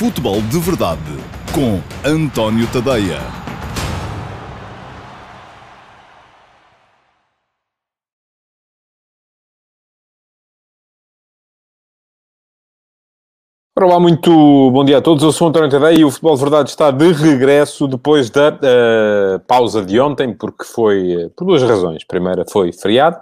Futebol de Verdade com António Tadeia. Olá, muito bom dia a todos. Eu sou António Tadeia e o Futebol de Verdade está de regresso depois da uh, pausa de ontem, porque foi uh, por duas razões. Primeira foi feriado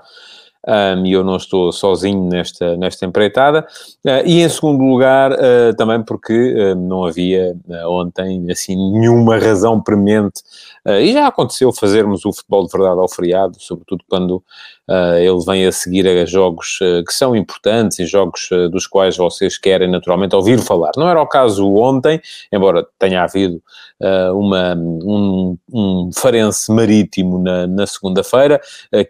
um, e eu não estou sozinho nesta, nesta empreitada. Uh, e em segundo lugar, uh, também porque uh, não havia ontem assim nenhuma razão premente, e já aconteceu fazermos o futebol de verdade ao feriado, sobretudo quando ele vem a seguir a jogos que são importantes e jogos dos quais vocês querem naturalmente ouvir falar. Não era o caso ontem, embora tenha havido uma, um, um Farense marítimo na, na segunda-feira,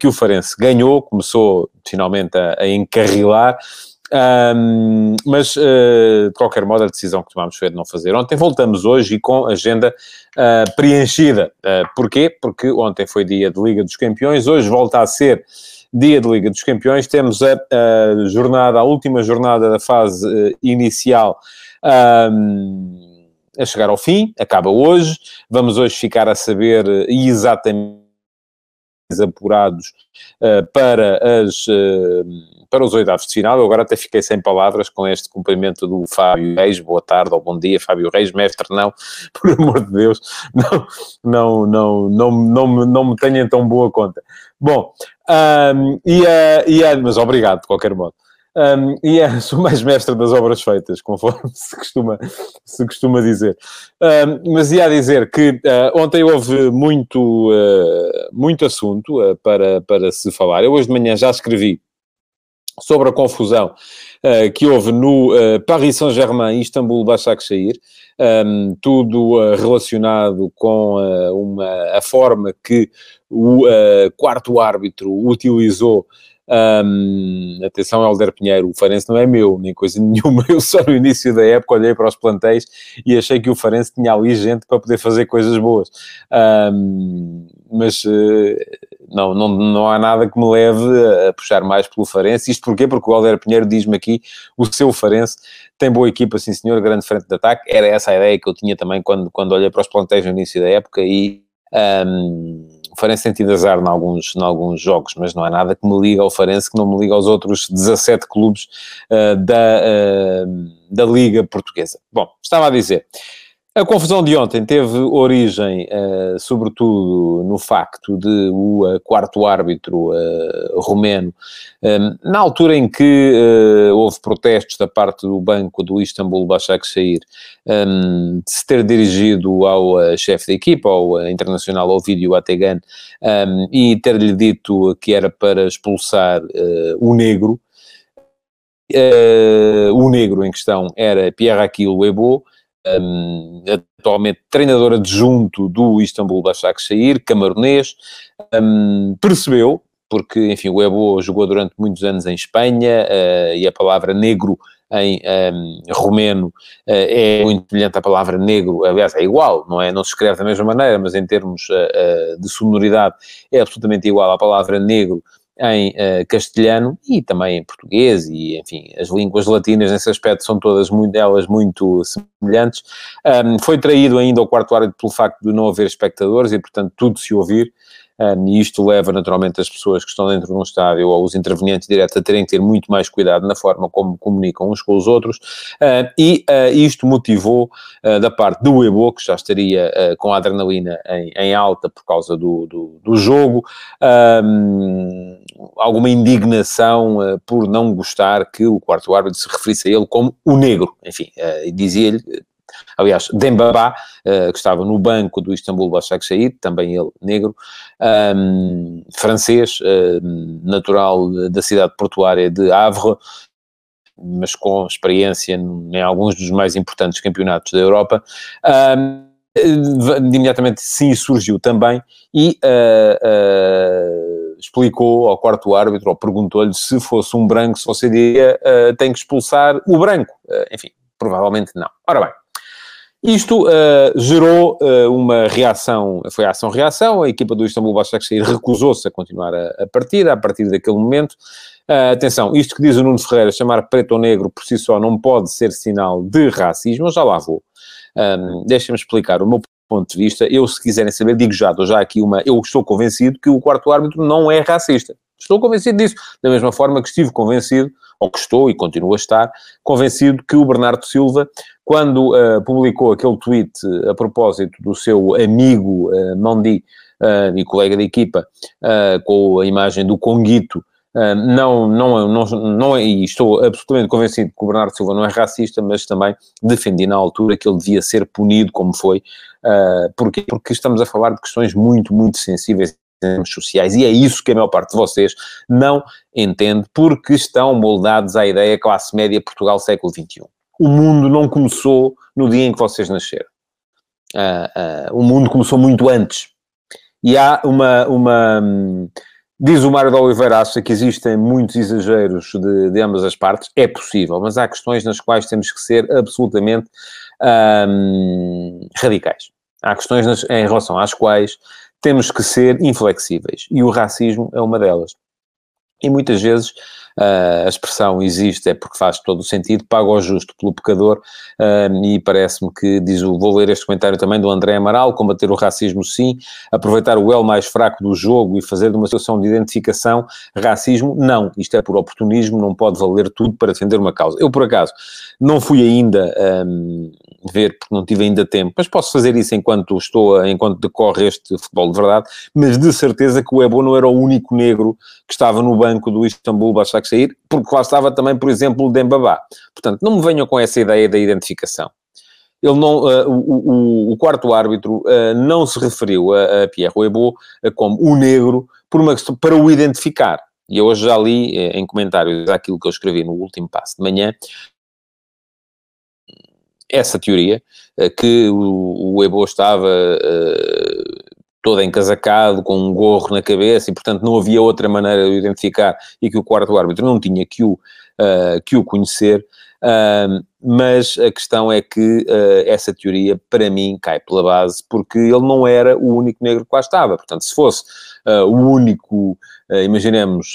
que o Farense ganhou, começou começou finalmente a, a encarrilar. Um, mas, uh, de qualquer modo, a decisão que tomámos foi de não fazer. Ontem voltamos hoje e com agenda uh, preenchida. Uh, porquê? Porque ontem foi dia de Liga dos Campeões, hoje volta a ser dia de Liga dos Campeões. Temos a, a jornada, a última jornada da fase inicial. Um, a chegar ao fim, acaba hoje. Vamos hoje ficar a saber exatamente apurados uh, para, as, uh, para os oitavos de final. Eu agora até fiquei sem palavras com este cumprimento do Fábio Reis. Boa tarde ou bom dia, Fábio Reis, mestre, não, por amor de Deus, não, não, não, não, não, não me tenham tão boa conta. Bom, um, e, uh, e, mas obrigado de qualquer modo. Um, e é, sou mais mestre das obras feitas, conforme se costuma, se costuma dizer. Um, mas ia dizer que uh, ontem houve muito, uh, muito assunto uh, para, para se falar. Eu hoje de manhã já escrevi sobre a confusão que houve no Paris Saint-Germain e Istambul Başakşehir, um, tudo relacionado com uma, a forma que o quarto árbitro utilizou um, atenção, Helder Pinheiro, o Farense não é meu, nem coisa nenhuma. Eu só no início da época olhei para os plantéis e achei que o Farense tinha ali gente para poder fazer coisas boas. Um, mas uh, não, não, não há nada que me leve a puxar mais pelo Farense. Isto porquê? Porque o Helder Pinheiro diz-me aqui, o seu Farense tem boa equipa, sim senhor, grande frente de ataque. Era essa a ideia que eu tinha também quando, quando olhei para os plantéis no início da época e... Um, o Farense tem tido azar em alguns, em alguns jogos, mas não há nada que me liga ao Farense, que não me liga aos outros 17 clubes uh, da, uh, da Liga Portuguesa. Bom, estava a dizer, a confusão de ontem teve origem, uh, sobretudo, no facto de o uh, quarto árbitro uh, romeno, na altura em que houve protestos da parte do banco do Istanbul Başakşehir, um, se ter dirigido ao chefe da equipa, ao internacional Ovidio Ategan, um, e ter-lhe dito que era para expulsar o negro, o negro em questão era Pierre Aquil Webo, um, atualmente treinador adjunto do Istanbul Başakşehir, camaronês, um, percebeu, porque, enfim, o Ebo jogou durante muitos anos em Espanha uh, e a palavra negro em um, romeno uh, é muito semelhante à palavra negro, aliás, é igual, não é? Não se escreve da mesma maneira, mas em termos uh, de sonoridade é absolutamente igual à palavra negro em uh, castelhano e também em português e, enfim, as línguas latinas nesse aspecto são todas muito, muito semelhantes. Um, foi traído ainda ao quarto árbitro pelo facto de não haver espectadores e, portanto, tudo se ouvir. Um, e isto leva naturalmente as pessoas que estão dentro de um estádio ou os intervenientes diretos a terem que ter muito mais cuidado na forma como comunicam uns com os outros, uh, e uh, isto motivou da parte do Ebo, que já estaria com a adrenalina em, em, alta por causa do, do, do jogo, um, alguma indignação por não gostar que o quarto árbitro se referisse a ele como o negro, enfim, dizia-lhe Aliás, Dembaba, uh, que estava no banco do Istambul Başakşehir, também ele negro, um, francês, uh, natural da cidade portuária de Havre, mas com experiência em alguns dos mais importantes campeonatos da Europa. Um, imediatamente sim surgiu também e uh, uh, explicou ao quarto árbitro, ou perguntou-lhe se fosse um branco, se você diria uh, tem que expulsar o branco. enfim, provavelmente não. Ora bem, isto uh, gerou uh, uma reação, foi ação-reação, a equipa do Istambul Başakşehir recusou-se a continuar a, a partida, a partir daquele momento, Uh, atenção, isto que diz o Nuno Ferreira, chamar preto ou negro por si só não pode ser sinal de racismo, eu já lá vou. Um, Deixem-me explicar o meu ponto de vista. Eu, se quiserem saber, digo já, dou já aqui uma. Eu estou convencido que o quarto árbitro não é racista. Estou convencido disso. Da mesma forma que estive convencido, ou que estou e continuo a estar, convencido que o Bernardo Silva, quando uh, publicou aquele tweet a propósito do seu amigo uh, Mondi uh, e colega de equipa, uh, com a imagem do Conguito, não, não, não, não, é, e estou absolutamente convencido que o Bernardo Silva não é racista, mas também defendi na altura que ele devia ser punido como foi. Uh, porquê? Porque estamos a falar de questões muito, muito sensíveis sociais e é isso que a maior parte de vocês não entende porque estão moldados à ideia classe média Portugal século XXI. O mundo não começou no dia em que vocês nasceram. Uh, o mundo começou muito antes. E há uma, uma, Diz o Mário de Oliveira, que existem muitos exageros de, de, ambas as partes. É possível, mas há questões nas quais temos que ser absolutamente hum, radicais. Há questões nas, em relação às quais temos que ser inflexíveis. E o racismo é uma delas. E muitas vezes uh, a expressão existe é porque faz todo o sentido, paga o justo pelo pecador, uh, e parece-me que, diz o, vou ler este comentário também do André Amaral, combater o racismo sim, aproveitar o elo mais fraco do jogo e fazer de uma situação de identificação, racismo, não, isto é por oportunismo, não pode valer tudo para defender uma causa. Eu, por acaso, não fui ainda um, ver, porque não tive ainda tempo, mas posso fazer isso enquanto estou, enquanto decorre este futebol de verdade, mas de certeza que o Ebo não era o único negro que estava no banco do Istambul sair, porque lá estava também, por exemplo, o Dembabá. Portanto, não me venham com essa ideia da identificação. Ele não, uh, o, o, o, quarto árbitro uh, não se referiu a, a Pierre Ebo uh, como o negro por uma para o identificar. E eu hoje já li em comentários aquilo que eu escrevi no último passo de manhã, essa teoria, que o, o Ebo estava todo encasacado, com um gorro na cabeça, e portanto não havia outra maneira de o identificar e que o quarto árbitro não tinha que o, uh, que o conhecer. Uh, mas a questão é que uh, essa teoria, para mim, cai pela base, porque ele não era o único negro que lá estava. Portanto, se fosse uh, o único, uh, imaginemos,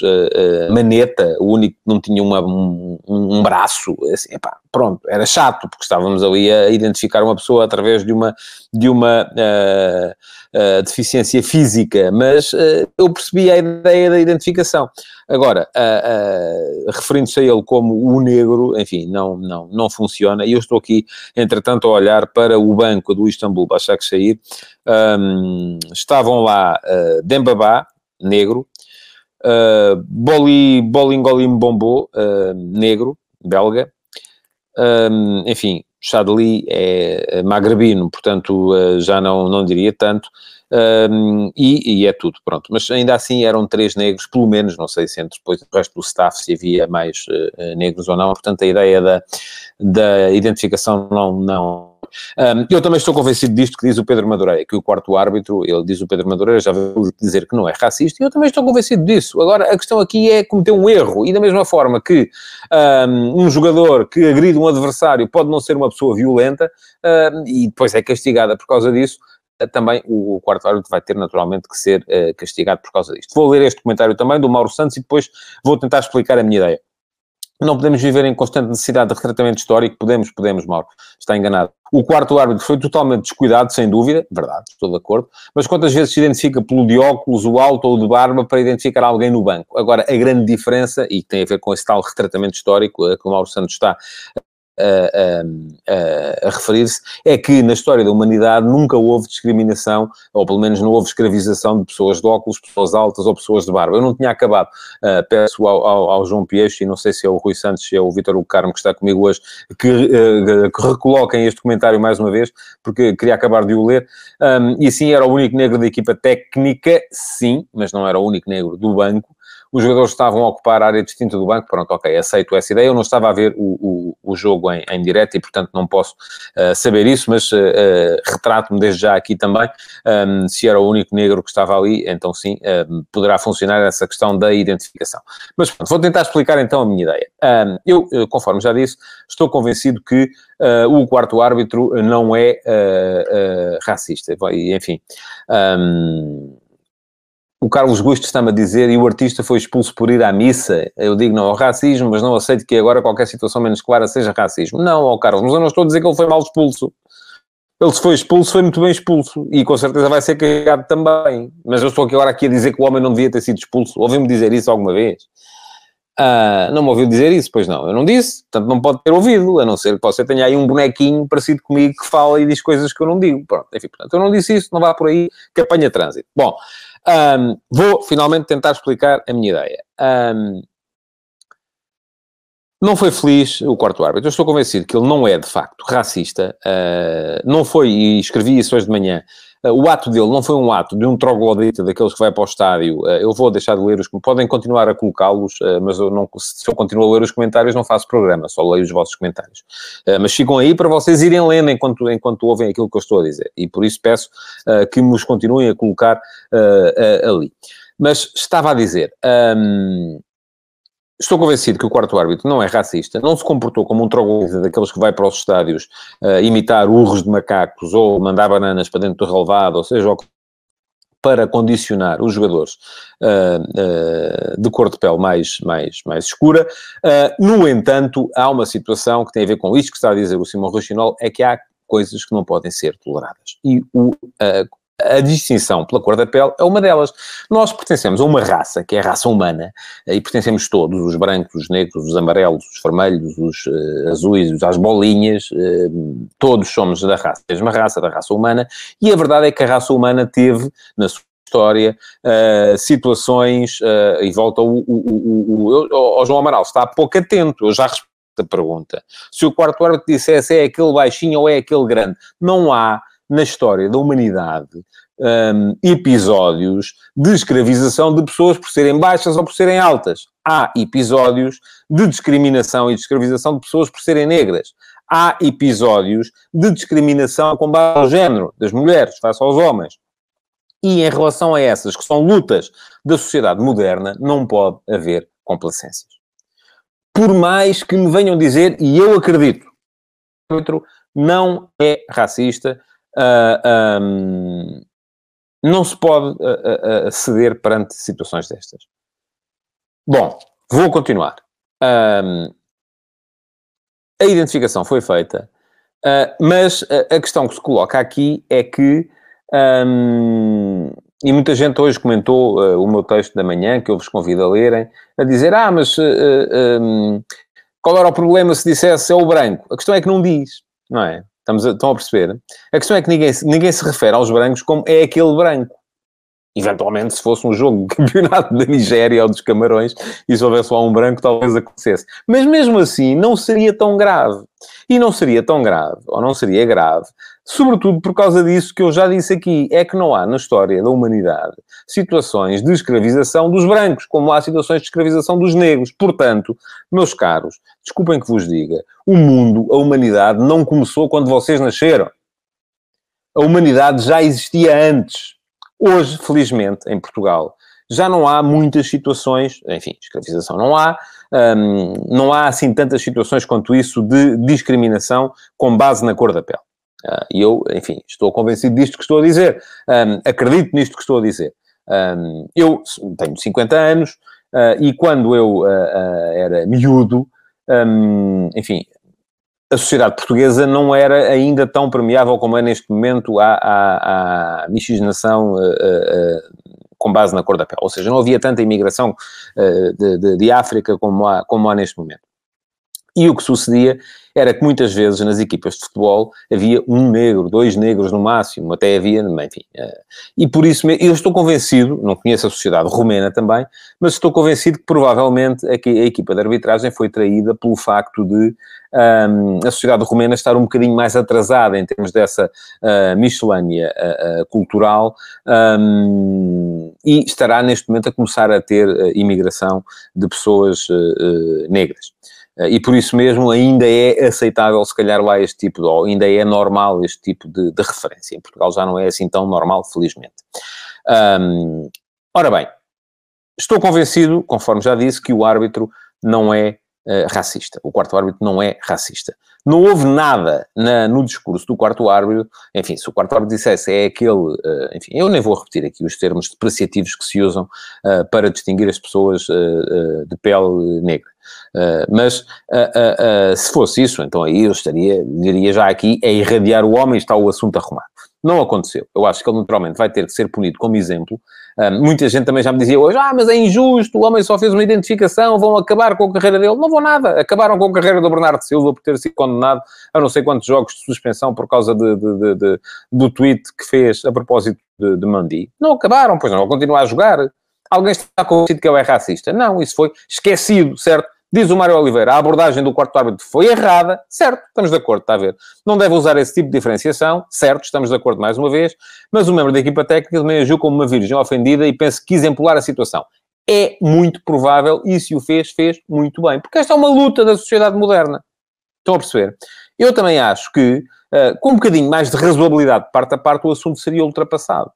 maneta, o único que não tinha uma, um, um, braço, assim, epá, pronto, era chato, porque estávamos ali a identificar uma pessoa através de uma, de uma deficiência física, mas eu percebi a ideia da identificação. Agora, referindo-se a ele como o negro, enfim, não, não, não funciona, e eu estou aqui, entretanto, a olhar para o banco do Istambul Başakşehir, um, estavam lá uh, Negro, uh, Boli, Bolingolim Bombo, uh, negro, belga, um, enfim, Chadli é magrebino, portanto uh, já não, não diria tanto, um, e, e, é tudo, pronto. Mas ainda assim eram três negros, pelo menos, não sei se entre depois o resto do staff se havia mais negros ou não, portanto a ideia da, da identificação não, não um, eu também estou convencido disto que diz o Pedro Madureira, que o quarto árbitro, ele diz o Pedro Madureira, já veio dizer que não é racista, e eu também estou convencido disso. Agora, a questão aqui é cometer um erro, e da mesma forma que um, um jogador que agride um adversário pode não ser uma pessoa violenta, um, e depois é castigada por causa disso, também o quarto árbitro vai ter naturalmente que ser uh, castigado por causa disto. Vou ler este comentário também do Mauro Santos e depois vou tentar explicar a minha ideia. Não podemos viver em constante necessidade de retratamento histórico. Podemos, podemos, Mauro. Está enganado. O quarto árbitro foi totalmente descuidado, sem dúvida. Verdade, estou de acordo. Mas quantas vezes se identifica pelo de óculos, o alto ou de barba para identificar alguém no banco? Agora, a grande diferença, e tem a ver com esse tal retratamento histórico a que o Mauro Santos está a, a, a referir-se, é que na história da humanidade nunca houve discriminação, ou pelo menos não houve escravização de pessoas de óculos, pessoas altas ou pessoas de barba. Eu não tinha acabado, uh, peço ao, ao, ao, João Peixe, e não sei se é o Rui Santos, se é o Vítor Carmo que está comigo hoje, que, uh, que recoloquem este comentário mais uma vez, porque queria acabar de o ler. Um, e sim, era o único negro da equipa técnica, sim, mas não era o único negro do banco os jogadores estavam a ocupar a área distinta do banco, pronto, ok, aceito essa ideia, eu não estava a ver o, o, o jogo em, em direto e, portanto, não posso uh, saber isso, mas uh, uh, retrato-me desde já aqui também, um, se era o único negro que estava ali, então sim, poderá funcionar essa questão da identificação. Mas pronto, vou tentar explicar então a minha ideia. Um, eu, conforme já disse, estou convencido que o quarto árbitro não é racista, enfim... Um, o Carlos Gusto está-me a dizer, e o artista foi expulso por ir à missa. Eu digo não ao racismo, mas não aceito que agora qualquer situação menos clara seja racismo. Não, ó Carlos, mas eu não estou a dizer que ele foi mal expulso. Ele se foi expulso, foi muito bem expulso. E com certeza vai ser carregado também. Mas eu estou aqui agora aqui a dizer que o homem não devia ter sido expulso. Ouviu-me dizer isso alguma vez? Ah, não me ouviu dizer isso, pois não. Eu não disse, portanto não pode ter ouvido, a não ser que você tenha aí um bonequinho parecido comigo que fala e diz coisas que eu não digo. Pronto, enfim, portanto, eu não disse isso, não vá por aí que apanha trânsito. Bom, um, vou finalmente tentar explicar a minha ideia. Um, não foi feliz o quarto árbitro. Eu estou convencido que ele não é, de facto, racista. Uh, não foi, e escrevi isso hoje de manhã, o ato dele não foi um ato de um troglodita daqueles que vai para o estádio. Uh, eu vou deixar de ler os... Podem continuar a colocá-los, mas eu não, se eu continuo a ler os comentários, não faço programa, só leio os vossos comentários. mas ficam aí para vocês irem lendo enquanto, enquanto ouvem aquilo que eu estou a dizer. E por isso peço que nos continuem a colocar ali. Mas estava a dizer... Um, Estou convencido que o quarto árbitro não é racista, não se comportou como um troglodita daqueles que vai para os estádios uh, imitar urros de macacos ou mandar bananas para dentro do relevado, ou seja, para condicionar os jogadores uh, uh, de cor de pele mais, mais, mais escura. no entanto, há uma situação que tem a ver com isto que está a dizer o Simão Rochinol, é que há coisas que não podem ser toleradas. E o a distinção pela cor da pele é uma delas. Nós pertencemos a uma raça, que é a raça humana, e pertencemos todos, os brancos, os negros, os amarelos, os vermelhos, os uh, azuis, as bolinhas, uh, todos somos da raça, mesma raça, da raça humana, e a verdade é que a raça humana teve, na sua história, uh, situações, e volta o, o, o, o João Amaral, está pouco atento, eu já respondo a pergunta. Se o quarto árbitro dissesse é aquele baixinho ou é aquele grande, não há na história da humanidade um, episódios de escravização de pessoas por serem baixas ou por serem altas. Há episódios de discriminação e de escravização de pessoas por serem negras. Há episódios de discriminação com base ao género das mulheres face aos homens. E em relação a essas, que são lutas da sociedade moderna, não pode haver complacências. Por mais que me venham dizer, e eu acredito, não é racista, uh, ah, um, não se pode uh, uh, ceder perante situações destas. Bom, vou continuar. Um, a identificação foi feita, mas a, questão que se coloca aqui é que, um, e muita gente hoje comentou o meu texto da manhã, que eu vos convido a lerem, a dizer: Ah, mas um, qual era o problema se dissesse é o branco? A questão é que não diz, não é? Estamos a, estão a perceber? A questão é que ninguém, ninguém se refere aos brancos como é aquele branco. Eventualmente, se fosse um jogo de campeonato da Nigéria ou dos Camarões e se houvesse lá um branco, talvez acontecesse. Mas mesmo assim, não seria tão grave. E não seria tão grave, ou não seria grave, sobretudo por causa disso que eu já disse aqui, é que não há na história da humanidade situações de escravização dos brancos, como há situações de escravização dos negros. Portanto, meus caros, desculpem que vos diga, o mundo, a humanidade, não começou quando vocês nasceram. A humanidade já existia antes. Hoje, felizmente, em Portugal, já não há muitas situações, enfim, escravização não há, hum, não há assim tantas situações quanto isso de discriminação com base na cor da pele. Uh, e eu, enfim, estou convencido disto que estou a dizer, um, acredito nisto que estou a dizer. Um, eu tenho 50 anos uh, e quando eu uh, era miúdo, um, enfim, a sociedade portuguesa não era ainda tão permeável como é neste momento à, à, à miscigenação com base na cor da pele. Ou seja, não havia tanta imigração de, de, de África como há, como há neste momento. E o que sucedia era que muitas vezes nas equipas de futebol havia um negro, dois negros no máximo, até havia, enfim. Eh, e por isso eu estou convencido, não conheço a sociedade romena também, mas estou convencido que provavelmente a, equipa de arbitragem foi traída pelo facto de um, a sociedade romena estar um bocadinho mais atrasada em termos dessa uh, miscelânea uh, uh, cultural um, e estará neste momento a começar a ter imigração de pessoas negras. Eh, e por isso mesmo ainda é aceitável, se calhar, lá este tipo de, ou ainda é normal este tipo de, de referência. Em Portugal já não é assim tão normal, felizmente. Um, ora bem, estou convencido, conforme já disse, que o árbitro não é uh, racista. O quarto árbitro não é racista. Não houve nada na, no discurso do quarto árbitro, enfim, se o quarto árbitro dissesse é aquele, uh, enfim, eu nem vou repetir aqui os termos depreciativos que se usam uh, para distinguir as pessoas de pele negra. mas se fosse isso, então aí eu estaria, diria já aqui, é irradiar o homem está o assunto arrumado. Não aconteceu. Eu acho que ele naturalmente vai ter que ser punido como exemplo. Uh, muita gente também já me dizia hoje, ah, mas é injusto, o homem só fez uma identificação, vão acabar com a carreira dele. Não vão nada. Acabaram com a carreira do Bernardo Silva por ter sido condenado a não sei quantos jogos de suspensão por causa de, de, de, do tweet que fez a propósito de, de Mandi. Não acabaram, pois não, vão continuar a jogar. Alguém está convencido que ele é racista? Não, isso foi esquecido, certo? Diz o Mário Oliveira, a abordagem do quarto árbitro foi errada, certo, estamos de acordo, está a ver. Não deve usar esse tipo de diferenciação, certo, estamos de acordo mais uma vez, mas o membro da equipa técnica também agiu como uma virgem ofendida e penso que quis empolar a situação. É muito provável, e se o fez, fez muito bem, porque esta é uma luta da sociedade moderna. Estão a perceber? Eu também acho que, uh, com um bocadinho mais de razoabilidade de parte a parte, o assunto seria ultrapassado.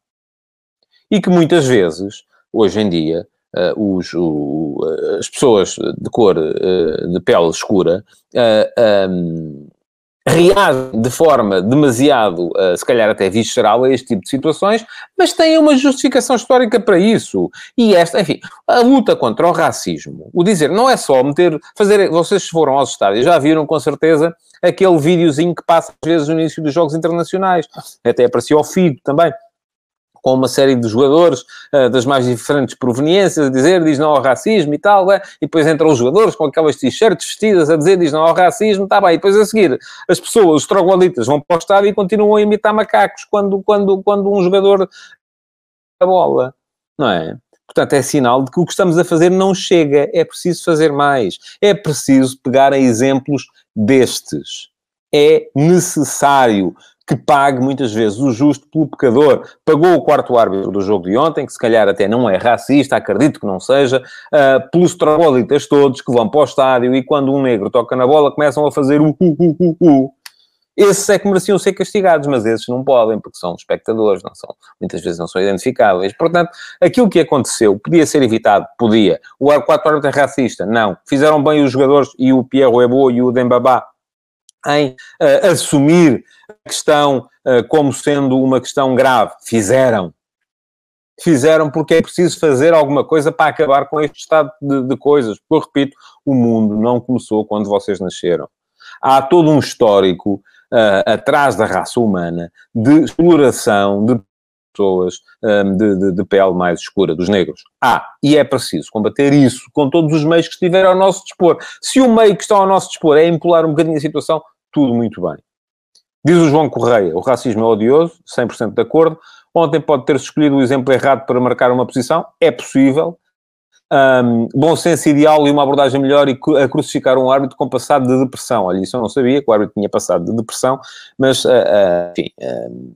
E que muitas vezes, hoje em dia, uh, os, o, as pessoas de cor, uh, de pele escura, uh, eh, um, reagem de forma demasiado, se calhar até visceral, a este tipo de situações, mas têm uma justificação histórica para isso. E esta, enfim, a luta contra o racismo, o dizer, não é só meter, fazer, vocês foram aos estádios, já viram com certeza aquele videozinho que passa às vezes no início dos Jogos Internacionais, até apareceu ao Figo também, com uma série de jogadores uh, das mais diferentes proveniências a dizer diz não ao racismo e tal, é? e depois entram os jogadores com aquelas t-shirts vestidas a dizer diz não ao racismo, está bem, e depois a seguir as pessoas, os trogloditas, vão para o estádio e continuam a imitar macacos quando, quando, quando um jogador a bola, não é? Portanto, é sinal de que o que estamos a fazer não chega, é preciso fazer mais, é preciso pegar a exemplos destes. É necessário que pague muitas vezes o justo pelo pecador. Pagou o quarto árbitro do jogo de ontem, que se calhar até não é racista, acredito que não seja, uh, pelos trogolitas todos que vão para o estádio e quando um negro toca na bola começam a fazer o hu, hu, hu, hu. Esses é que mereciam ser castigados, mas esses não podem, porque são espectadores, não são, muitas vezes não são identificáveis. Portanto, aquilo que aconteceu podia ser evitado? Podia. O quarto árbitro é racista? Não. Fizeram bem os jogadores e o Pierre Ebo e o Dembabá em uh, assumir a questão uh, como sendo uma questão grave. Fizeram. Fizeram porque é preciso fazer alguma coisa para acabar com este estado de, de coisas. Porque, eu repito, o mundo não começou quando vocês nasceram. Há todo um histórico uh, atrás da raça humana de exploração de pessoas um, de, de, de, pele mais escura, dos negros. Ah, e é preciso combater isso com todos os meios que estiverem ao nosso dispor. Se o meio que está ao nosso dispor é empolar um bocadinho a situação, tudo muito bem. Diz o João Correia, o racismo é odioso, 100% de acordo. Ontem pode ter-se escolhido o exemplo errado para marcar uma posição, é possível. Um, bom senso ideal e uma abordagem melhor e a crucificar um árbitro com passado de depressão. Olha, isso eu não sabia, que o árbitro tinha passado de depressão, mas, uh, uh, enfim, uh,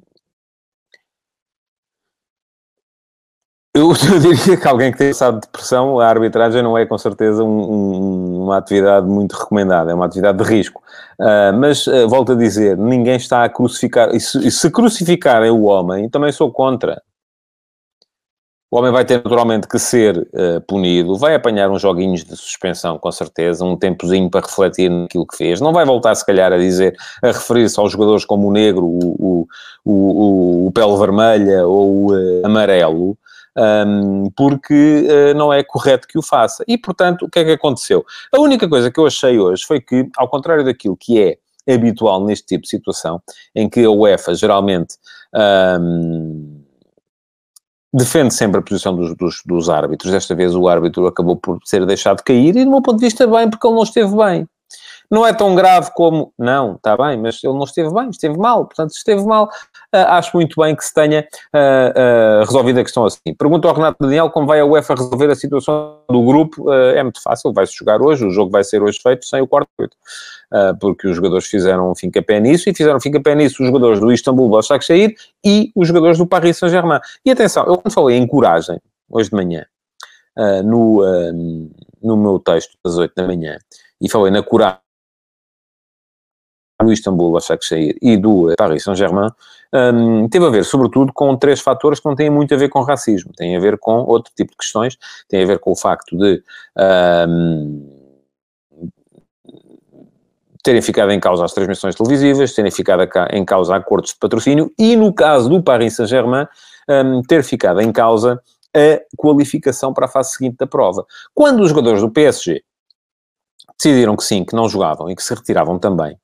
Eu, eu, diria que alguém que tem passado depressão, a arbitragem não é com certeza um, um, uma atividade muito recomendada, é uma atividade de risco. Uh, mas, uh, volto a dizer, ninguém está a crucificar, e se, e se crucificarem o homem, também sou contra. O homem vai ter naturalmente que ser uh, punido, vai apanhar uns joguinhos de suspensão, com certeza, um tempozinho para refletir naquilo que fez. Não vai voltar, se calhar, a dizer, a referir-se aos jogadores como o negro, o, o, o, o vermelha ou o amarelo, um, porque uh, não é correto que o faça. E, portanto, o que é que aconteceu? A única coisa que eu achei hoje foi que, ao contrário daquilo que é habitual neste tipo de situação, em que a UEFA geralmente um, defende sempre a posição dos, dos, dos, árbitros, desta vez o árbitro acabou por ser deixado cair, e do meu ponto de vista bem, porque ele não esteve bem. Não é tão grave como, não, está bem, mas ele não esteve bem, esteve mal, portanto, esteve mal. Uh, acho muito bem que se tenha uh, uh, resolvido a questão assim. Pergunto ao Renato Daniel como vai a UEFA resolver a situação do grupo. é muito fácil, vai-se jogar hoje, o jogo vai ser hoje feito sem o quarto oito. porque os jogadores fizeram um fim-capé nisso e fizeram fim-capé nisso os jogadores do Istambul Başakşehir e os jogadores do Paris Saint-Germain. E atenção, eu quando falei em coragem, hoje de manhã, no, no meu texto das 8 da manhã, e falei na coragem do Istambul Başakşehir e do eh, Paris Saint-Germain, um, teve a ver, sobretudo, com três fatores que não têm muito a ver com racismo, têm a ver com outro tipo de questões, têm a ver com o facto de um, terem ficado em causa as transmissões televisivas, terem ficado em causa acordos de patrocínio e, no caso do Paris Saint-Germain, um, ter ficado em causa a qualificação para a fase seguinte da prova. Quando os jogadores do PSG decidiram que sim, que não jogavam e que se retiravam também,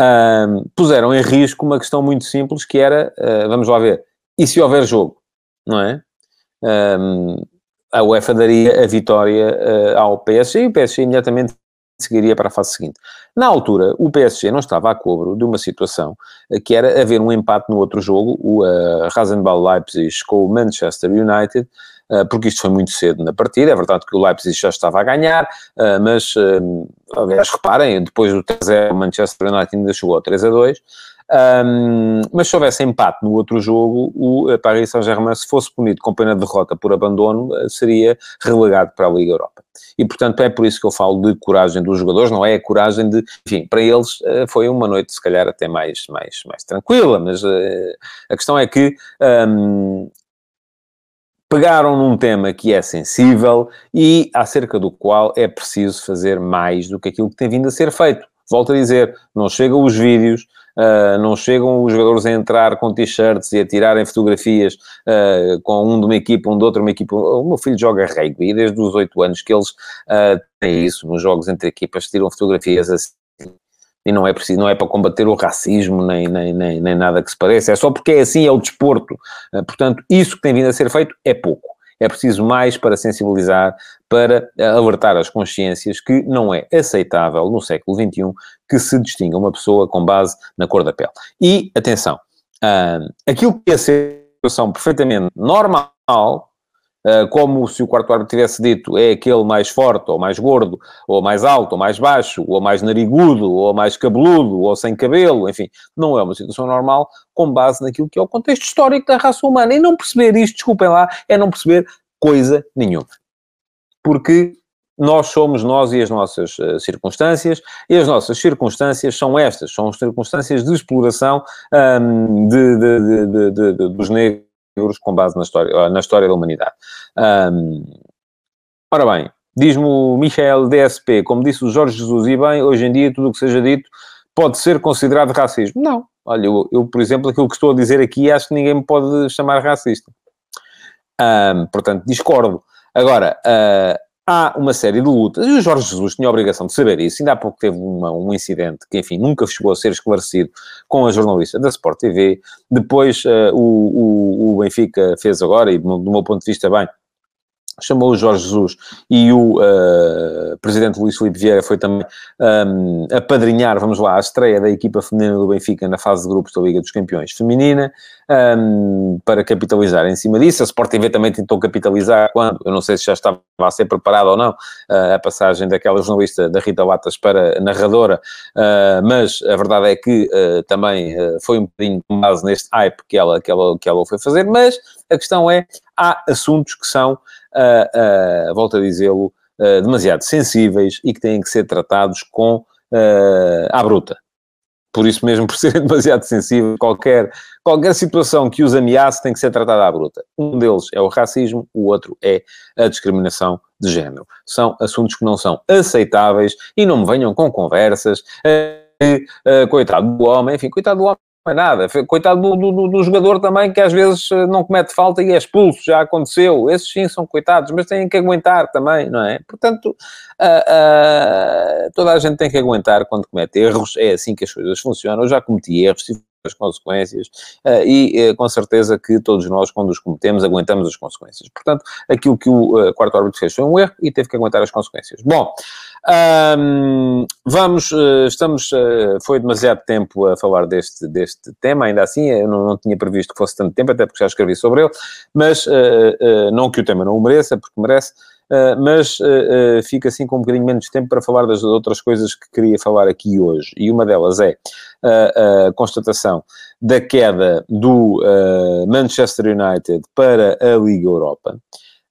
um, puseram em risco uma questão muito simples que era, uh, vamos lá ver, e se houver jogo, não é? Um, a UEFA daria a vitória uh, ao PSG e o PSG imediatamente seguiria para a fase seguinte. Na altura, o PSG não estava a cobro de uma situação uh, que era haver um empate no outro jogo, o uh, Rasenball Leipzig com o Manchester United, porque isto foi muito cedo na partida. É verdade que o Leipzig já estava a ganhar, mas, aliás, reparem, depois do 3-0, o Manchester United ainda chegou ao 3-2. Um, mas se houvesse empate no outro jogo, o Paris Saint-Germain, se fosse punido com pena de derrota por abandono, seria relegado para a Liga Europa. E, portanto, é por isso que eu falo de coragem dos jogadores, não é a coragem de... Enfim, para eles foi uma noite, se calhar, até mais, mais, mais tranquila, mas a questão é que um, pegaram num tema que é sensível e acerca do qual é preciso fazer mais do que aquilo que tem vindo a ser feito. Volto a dizer, não chegam os vídeos, Uh, não chegam os jogadores a entrar com t-shirts e a tirarem fotografias uh, com um de uma equipa, um de outra uma equipa. O meu filho joga rugby e desde os 8 anos que eles uh, têm isso nos jogos entre equipas, tiram fotografias assim. E não é preciso, não é para combater o racismo, nem, nem, nem, nem nada que se pareça, é só porque é assim, é o desporto. portanto, isso que tem vindo a ser feito é pouco. É preciso mais para sensibilizar, para alertar as consciências que não é aceitável no século XXI que se distinga uma pessoa com base na cor da pele. E, atenção, uh, aquilo que é ser situação perfeitamente normal, como se o quarto árbitro tivesse dito é aquele mais forte, ou mais gordo, ou mais alto, ou mais baixo, ou mais narigudo, ou mais cabeludo, ou sem cabelo, enfim, não é uma situação normal com base naquilo que é o contexto histórico da raça humana. E não perceber isto, desculpem lá, é não perceber coisa nenhuma. Porque nós somos nós e as nossas uh, circunstâncias, e as nossas circunstâncias são estas, são circunstâncias de exploração um, de, de, de, dos negros com base na história, na história da humanidade. Um, ora bem, diz-me o Michel DSP, como disse o Jorge Jesus, e bem, hoje em dia tudo o que seja dito pode ser considerado racismo. Não. Olha, eu, eu, por exemplo, aquilo que estou a dizer aqui, acho que ninguém me pode chamar racista. Um, portanto, discordo. Agora, uh, há uma série de lutas, e o Jorge Jesus tinha a obrigação de saber isso. Ainda há pouco teve uma, um incidente que, enfim, nunca chegou a ser esclarecido com a jornalista da Sport TV. Depois, uh, o, o, o, Benfica fez agora, e do meu ponto de vista, bem, chamou o Jorge Jesus e o uh, presidente Luís Filipe Vieira foi também um, apadrinhar, vamos lá, a estreia da equipa feminina do Benfica na fase de grupos da Liga dos Campeões feminina, um, para capitalizar em cima disso. A Sport TV também tentou capitalizar quando, eu não sei se já estava a ser preparado ou não, uh, a passagem daquela jornalista da Rita Latas para narradora, uh, mas a verdade é que também foi um bocadinho com base neste hype que ela, que, ela, que ela foi fazer, mas a questão é, há assuntos que são uh, uh, volto a dizê-lo, uh, demasiado sensíveis e que têm que ser tratados com uh, à bruta. Por isso mesmo, por serem demasiado sensíveis, qualquer, qualquer situação que os ameace tem que ser tratada à bruta. Um deles é o racismo, o outro é a discriminação de género. São assuntos que não são aceitáveis e não me venham com conversas. Uh, coitado do homem, enfim, coitado do homem é nada. Coitado do, do, do, jogador também, que às vezes eh, não comete falta e é expulso, já aconteceu. Esses sim são coitados, mas têm que aguentar também, não é? Portanto, toda a gente tem que aguentar quando comete erros. É assim que as coisas funcionam. Eu já cometi erros, tive as consequências uh, e uh, com certeza que todos nós, quando os cometemos, aguentamos as consequências. Portanto, aquilo que o uh, quarto árbitro fez foi um erro e teve que aguentar as consequências. Bom, vamos, estamos, foi demasiado tempo a falar deste, deste tema, ainda assim, eu não, não, tinha previsto que fosse tanto tempo, até porque já escrevi sobre ele, mas não que o tema não o mereça, porque merece, mas uh, uh, fica assim com um bocadinho menos tempo para falar das outras coisas que queria falar aqui hoje. E uma delas é a, a constatação da queda do Manchester United para a Liga Europa.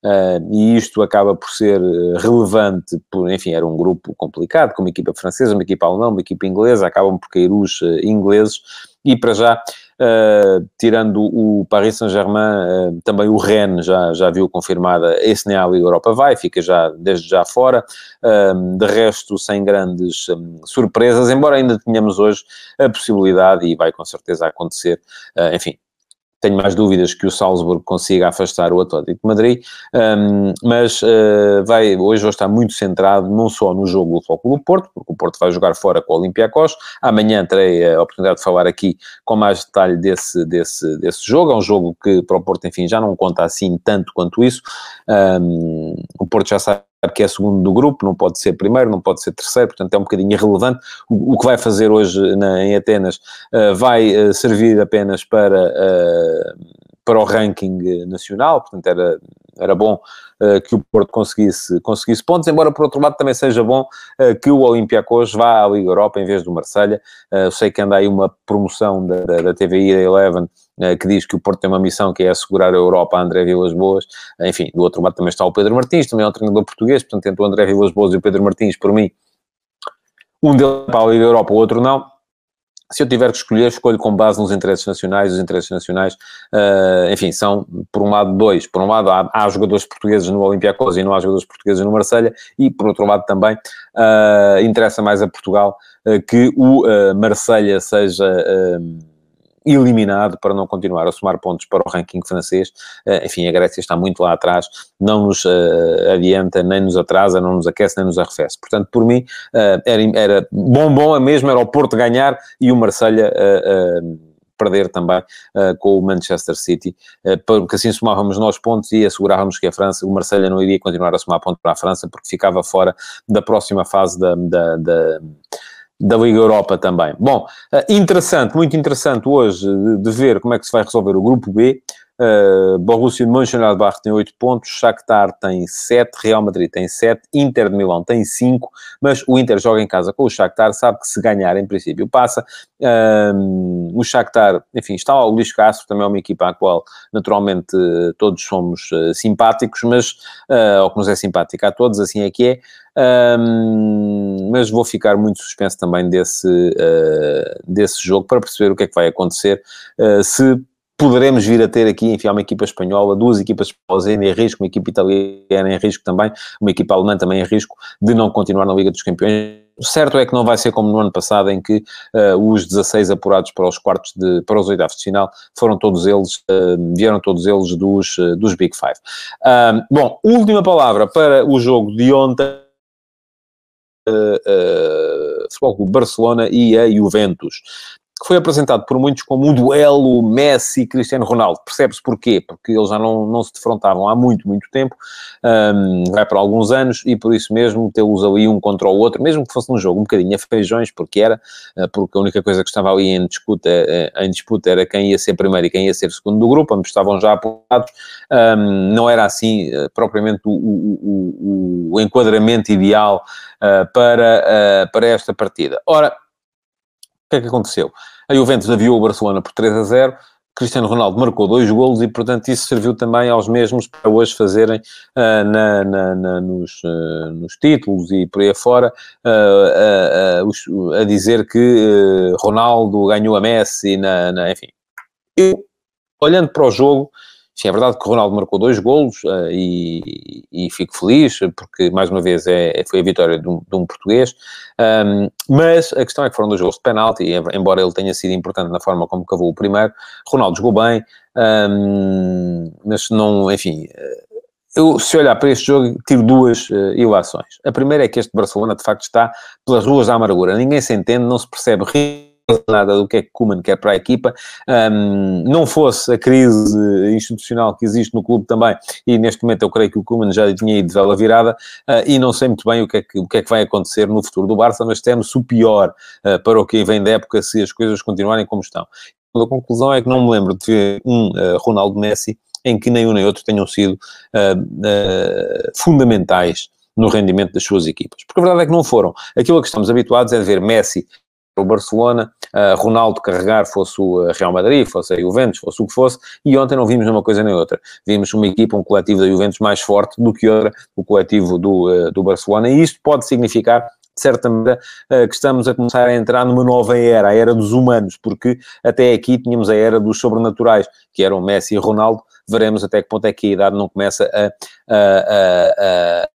Uh, e isto acaba por ser relevante, por, enfim, era um grupo complicado, com uma equipa francesa, uma equipa alemã, uma equipa inglesa, acabam por cair os uh, ingleses, e para já uh, tirando o Paris Saint-Germain, uh, também o Rennes já, já viu confirmada, esse nem a Liga Europa vai, fica já desde já fora, uh, de resto sem grandes um, surpresas, embora ainda tenhamos hoje a possibilidade, e vai com certeza acontecer, enfim, tenho mais dúvidas que o Salzburgo consiga afastar o Atlético de Madrid, um, mas uh, vai, hoje vai estar muito centrado não só no jogo do Futebol do Porto, porque o Porto vai jogar fora com o Olympiacos, amanhã terei a oportunidade de falar aqui com mais detalhe desse, desse, desse jogo, é um jogo que para o Porto, enfim, já não conta assim tanto quanto isso, um, o Porto já sabe que é segundo do grupo, não pode ser primeiro, não pode ser terceiro, portanto é um bocadinho irrelevante. O, o que vai fazer hoje na, em Atenas uh, vai uh, servir apenas para, uh, para o ranking nacional, portanto era, era bom que o Porto conseguisse, conseguisse pontos, embora por outro lado também seja bom que o Olympiacos vá à Liga Europa em vez do Marselha. eu sei que anda aí uma promoção da, da, da TVI, da Eleven, que diz que o Porto tem uma missão que é assegurar a Europa a André Vilas Boas. Enfim, do outro lado também está o Pedro Martins, também é um treinador português, portanto, entre o André Vilas Boas e o Pedro Martins, por mim, um deles para a Liga Europa, o outro não. Se eu tiver que escolher, escolho com base nos interesses nacionais. Os interesses nacionais, uh, enfim, são, por um lado, dois. Por um lado, há, há jogadores portugueses no Olympiacos e não há jogadores portugueses no Marselha E, por outro lado, também uh, interessa mais a Portugal uh, que o uh, Marselha seja eliminado para não continuar a somar pontos para o ranking francês. Eh, enfim, a Grécia está muito lá atrás, não nos uh, adianta, nem nos atrasa, não nos aquece, nem nos arrefece. Portanto, por mim, uh, era, era bom, bom, a era o Porto ganhar e o Marselha uh, perder também com o Manchester City, porque assim somávamos nós pontos e assegurávamos que a França, o Marselha não iria continuar a somar pontos para a França, porque ficava fora da próxima fase da, da, da da Liga Europa também. Bom, eh, interessante, muito interessante hoje de, de ver como é que se vai resolver o grupo B. Uh, Borussia de Mönchengladbach tem 8 pontos, Shakhtar tem 7, Real Madrid tem 7, Inter de Milão tem 5, mas o Inter joga em casa com o Shakhtar, sabe que se ganhar, em princípio, passa. Uh, o Shakhtar, enfim, está ao Luís Castro, também é uma equipa à qual, naturalmente, todos somos uh, simpáticos, mas, ou que nos é simpática a todos, assim é que é. Mas vou ficar muito suspenso também desse, uh, desse jogo para perceber o que é que vai acontecer. Uh, se poderemos vir a ter aqui, enfim, uma equipa espanhola, duas equipas espanholas em risco, uma equipa italiana em risco também, uma equipa alemã também em risco de não continuar na Liga dos Campeões. O certo é que não vai ser como no ano passado, em que uh, os 16 apurados para os quartos de, para os oitavos de final foram todos eles, uh, vieram todos eles dos, uh, dos Big Five. bom, última palavra para o jogo de ontem. Uh, Futebol Clube Barcelona e a Juventus que foi apresentado por muitos como um duelo Messi-Cristiano Ronaldo. Percebe-se porquê? Porque eles já não, não se defrontavam há muito, muito tempo, um, vai para alguns anos, e por isso mesmo tê-los ali um contra o outro, mesmo que fosse um jogo um bocadinho a feijões, porque era, uh, porque a única coisa que estava ali em disputa, uh, em disputa era quem ia ser primeiro e quem ia ser segundo do grupo, ambos estavam já apontados, um, não era assim uh, propriamente o, o, o, o, enquadramento ideal para, para esta partida. Ora, que é que aconteceu? A Juventus aviou o Barcelona por 3 a 0, Cristiano Ronaldo marcou dois golos e, portanto, isso serviu também aos mesmos para hoje fazerem uh, na, na, na, nos, uh, nos, títulos e por aí afora uh, a dizer que Ronaldo ganhou a Messi, na, enfim. Eu, olhando para o jogo, Sim, é verdade que o Ronaldo marcou dois golos uh, e, e, fico feliz, porque mais uma vez é, foi a vitória de um, de um português, um, mas a questão é que foram dois golos de penalti, embora ele tenha sido importante na forma como cavou o primeiro, Ronaldo jogou bem, um, mas não, enfim, eh, eu, se olhar para este jogo, tiro duas uh, ilações. A primeira é que este Barcelona, de facto, está pelas ruas da amargura. Ninguém se entende, não se percebe nada do que é que Kuman quer para a equipa. Um, não fosse a crise institucional que existe no clube também, e neste momento eu creio que o Kuman já tinha ido de vela virada, uh, e não sei muito bem o que, é que, o que é que vai acontecer no futuro do Barça, mas temos o pior uh, para o que vem da época se as coisas continuarem como estão. A conclusão é que não me lembro de ver um uh, Ronaldo Messi em que nem um nem outro tenham sido fundamentais no rendimento das suas equipas. Porque a verdade é que não foram. Aquilo a que estamos habituados é ver Messi o Barcelona, uh, Ronaldo carregar, fosse o eh, Real Madrid, fosse a Juventus, fosse o que fosse, e ontem não vimos uma coisa nem outra. Vimos uma equipa, um coletivo da Juventus mais forte do que outra, o coletivo do, uh, do Barcelona, e isto pode significar de certa maneira, que estamos a começar a entrar numa nova era, a era dos humanos, porque até aqui tínhamos a era dos sobrenaturais, que eram Messi e Ronaldo, veremos até que ponto é que a idade não começa a, a, a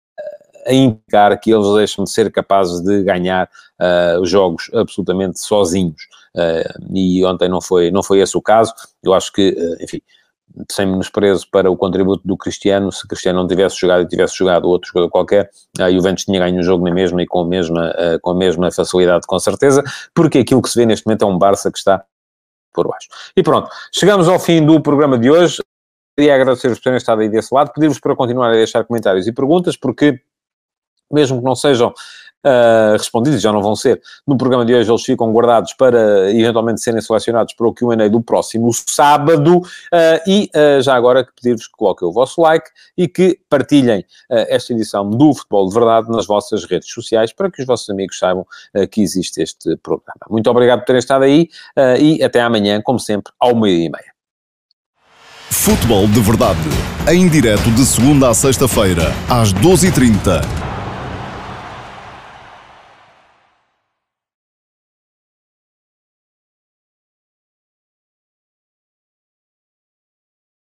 indicar que eles deixam de ser capazes de ganhar uh, jogos absolutamente sozinhos. Uh, e ontem não foi, não foi esse o caso. Eu acho que, uh, enfim, sem menosprezo para o contributo do Cristiano, se Cristiano não tivesse jogado e tivesse jogado outro jogador qualquer, a Juventus tinha ganho o jogo na mesma e com a mesma, com a mesma facilidade, com certeza, porque aquilo que se vê neste momento é um Barça que está por baixo. E pronto, chegamos ao fim do programa de hoje. Queria agradecer-vos por terem estado aí desse lado, pedir-vos para continuar a deixar comentários e perguntas, porque mesmo que não sejam uh, respondidos, já não vão ser, no programa de hoje eles ficam guardados para eventualmente serem selecionados para o Q&A do próximo sábado uh, e uh, já agora pedir-vos que coloquem o vosso like e que partilhem esta edição do Futebol de Verdade nas vossas redes sociais para que os vossos amigos saibam que existe este programa. Muito obrigado por terem estado aí e até amanhã, como sempre, ao meio e meia. Futebol de Verdade, em direto de segunda a sexta-feira, às 12h30